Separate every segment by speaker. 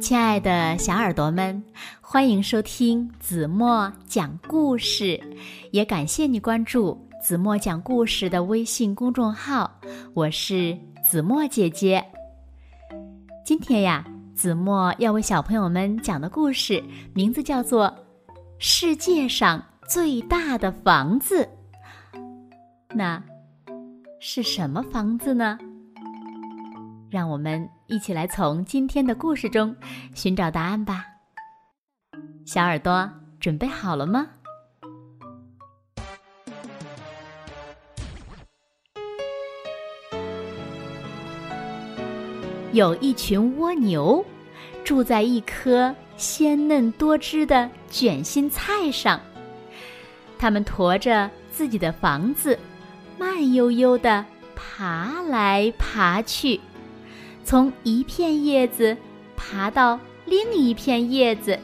Speaker 1: 亲爱的小耳朵们，欢迎收听子墨讲故事，也感谢你关注子墨讲故事的微信公众号。我是子墨姐姐。今天呀，子墨要为小朋友们讲的故事名字叫做《世界上最大的房子》。那是什么房子呢？让我们一起来从今天的故事中寻找答案吧。小耳朵准备好了吗？有一群蜗牛住在一颗鲜嫩多汁的卷心菜上，它们驮着自己的房子，慢悠悠地爬来爬去。从一片叶子爬到另一片叶子，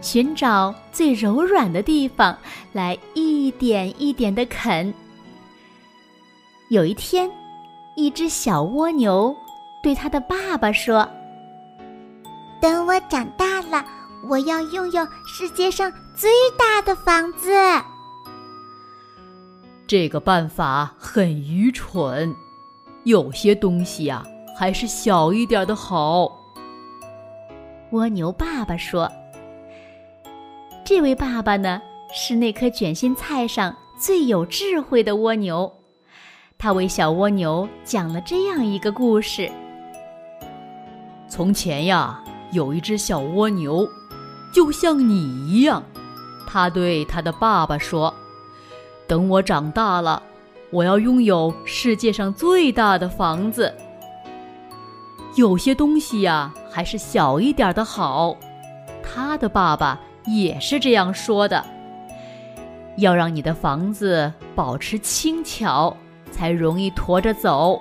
Speaker 1: 寻找最柔软的地方来一点一点的啃。有一天，一只小蜗牛对它的爸爸说：“
Speaker 2: 等我长大了，我要拥有世界上最大的房子。”
Speaker 3: 这个办法很愚蠢，有些东西呀。还是小一点的好。
Speaker 1: 蜗牛爸爸说：“这位爸爸呢，是那颗卷心菜上最有智慧的蜗牛。他为小蜗牛讲了这样一个故事：
Speaker 3: 从前呀，有一只小蜗牛，就像你一样。他对他的爸爸说：‘等我长大了，我要拥有世界上最大的房子。’”有些东西呀，还是小一点的好。他的爸爸也是这样说的。要让你的房子保持轻巧，才容易驮着走。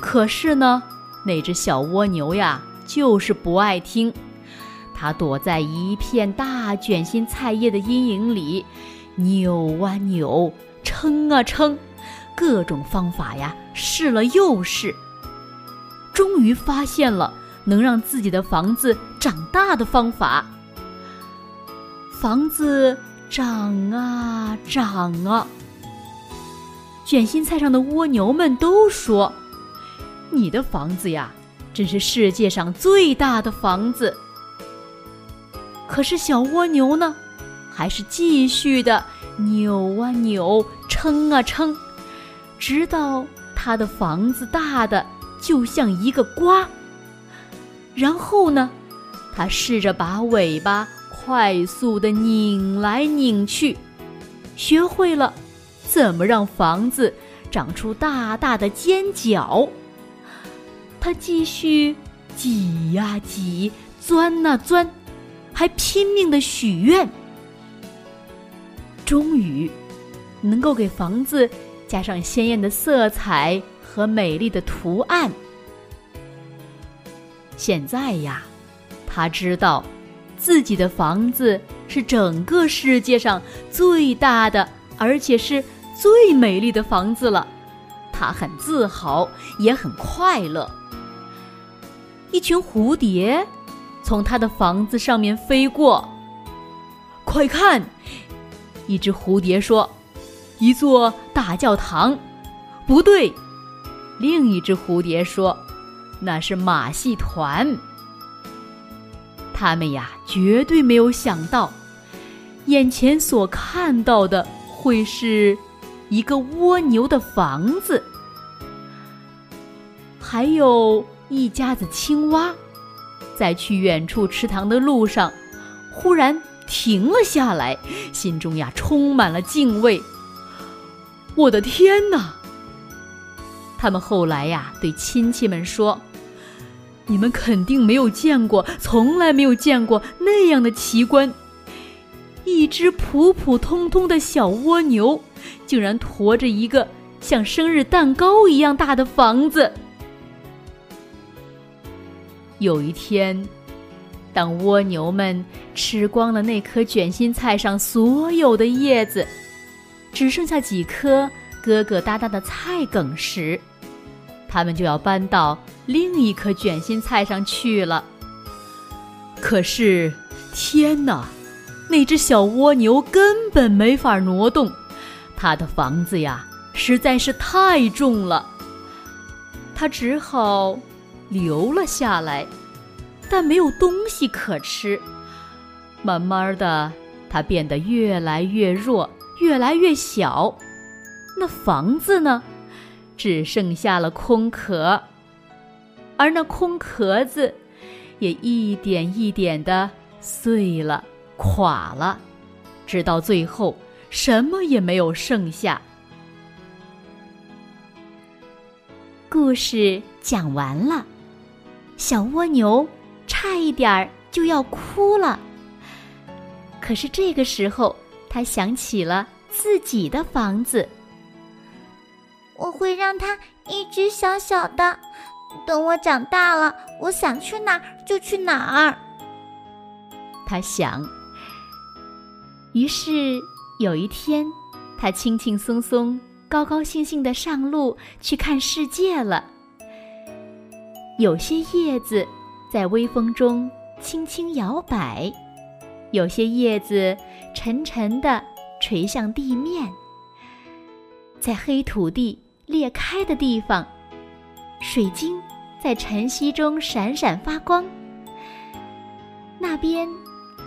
Speaker 3: 可是呢，那只小蜗牛呀，就是不爱听。它躲在一片大卷心菜叶的阴影里，扭啊扭，撑啊撑，各种方法呀，试了又试。终于发现了能让自己的房子长大的方法。房子长啊长啊，卷心菜上的蜗牛们都说：“你的房子呀，真是世界上最大的房子。”可是小蜗牛呢，还是继续的扭啊扭，撑啊撑，直到它的房子大的。就像一个瓜。然后呢，他试着把尾巴快速的拧来拧去，学会了怎么让房子长出大大的尖角。他继续挤呀挤，钻呐钻，还拼命的许愿。终于，能够给房子加上鲜艳的色彩。和美丽的图案。现在呀，他知道自己的房子是整个世界上最大的，而且是最美丽的房子了。他很自豪，也很快乐。一群蝴蝶从他的房子上面飞过，快看！一只蝴蝶说：“一座大教堂。”不对。另一只蝴蝶说：“那是马戏团。”他们呀，绝对没有想到，眼前所看到的会是一个蜗牛的房子，还有一家子青蛙，在去远处池塘的路上，忽然停了下来，心中呀充满了敬畏。我的天哪！他们后来呀，对亲戚们说：“你们肯定没有见过，从来没有见过那样的奇观。一只普普通通的小蜗牛，竟然驮着一个像生日蛋糕一样大的房子。”有一天，当蜗牛们吃光了那颗卷心菜上所有的叶子，只剩下几颗疙疙瘩瘩的菜梗时，他们就要搬到
Speaker 4: 另一颗卷心菜上去了。可是，天哪！那只小蜗牛根本没法挪动，它的房子呀实在是太重了。它只好留了下来，但没有东西可吃。慢慢的，它变得越来越弱，越来越小。那房子呢，只剩下了空壳，而那空壳子也一点一点的碎了。垮了，直到最后什么也没有剩下。
Speaker 3: 故事讲完了，小蜗牛差一点儿就要哭了。可是这个时候，他想起了自己的房子。
Speaker 5: 我会让它一直小小的，等我长大了，我想去哪儿就去哪儿。
Speaker 3: 他想。于是有一天，他轻轻松松、高高兴兴地上路去看世界了。有些叶子在微风中轻轻摇摆，有些叶子沉沉地垂向地面。在黑土地裂开的地方，水晶在晨曦中闪闪发光。那边。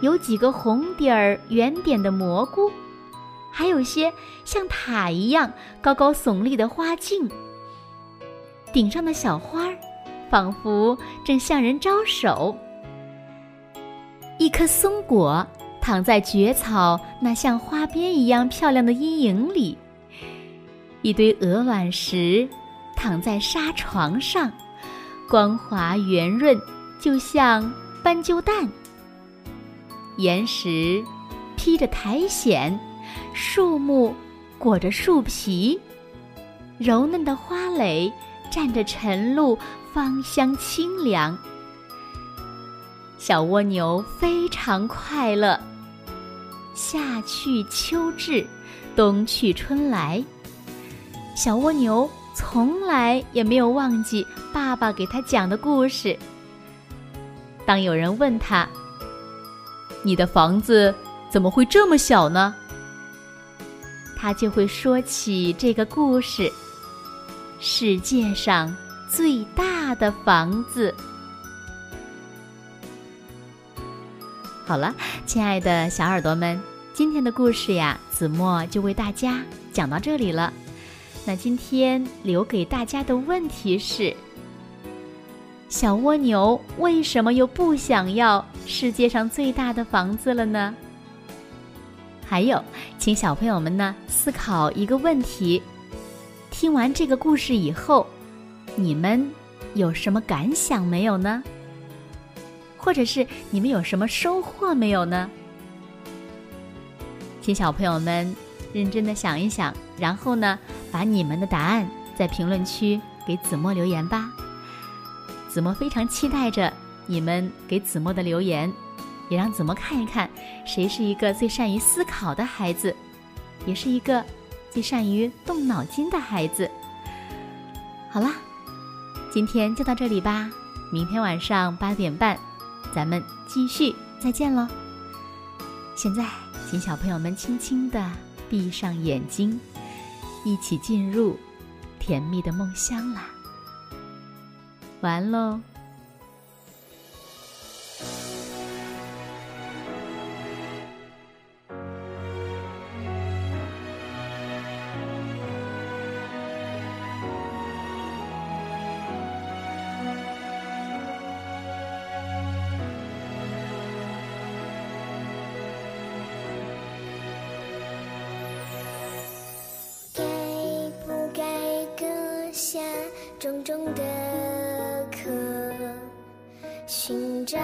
Speaker 3: 有几个红底儿、圆点的蘑菇，还有些像塔一样高高耸立的花茎。顶上的小花儿，仿佛正向人招手。一颗松果躺在蕨草那像花边一样漂亮的阴影里。一堆鹅卵石躺在沙床上，光滑圆润，就像斑鸠蛋。岩石披着苔藓，树木裹着树皮，柔嫩的花蕾蘸着晨露，芳香清凉。小蜗牛非常快乐。夏去秋至，冬去春来，小蜗牛从来也没有忘记爸爸给他讲的故事。当有人问他，
Speaker 4: 你的房子怎么会这么小呢？
Speaker 3: 他就会说起这个故事：世界上最大的房子。好了，亲爱的小耳朵们，今天的故事呀，子墨就为大家讲到这里了。那今天留给大家的问题是。小蜗牛为什么又不想要世界上最大的房子了呢？还有，请小朋友们呢思考一个问题：听完这个故事以后，你们有什么感想没有呢？或者是你们有什么收获没有呢？请小朋友们认真的想一想，然后呢，把你们的答案在评论区给子墨留言吧。子墨非常期待着你们给子墨的留言，也让子墨看一看谁是一个最善于思考的孩子，也是一个最善于动脑筋的孩子。好啦，今天就到这里吧，明天晚上八点半，咱们继续再见喽。现在，请小朋友们轻轻地闭上眼睛，一起进入甜蜜的梦乡啦。完喽。
Speaker 2: 重重的壳？寻找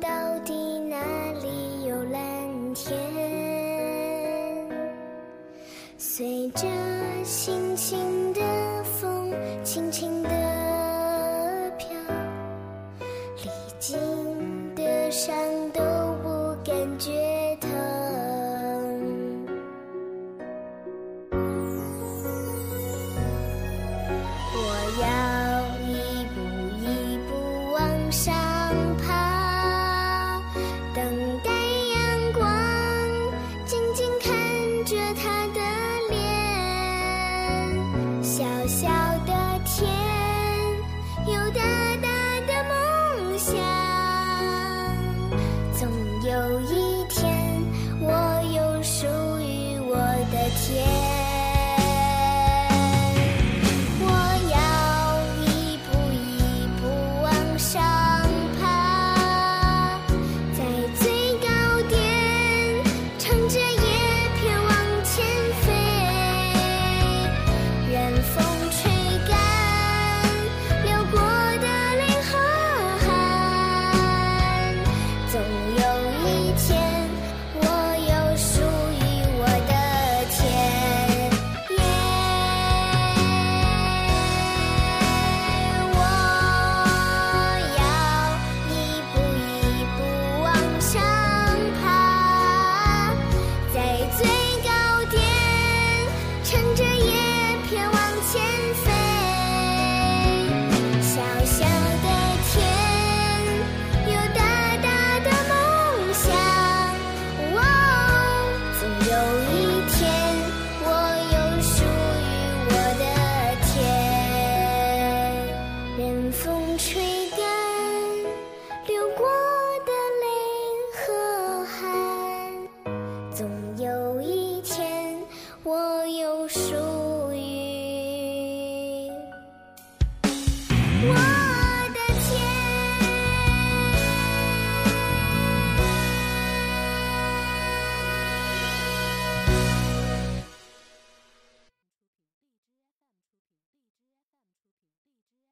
Speaker 2: 到底哪里有蓝天？随着心情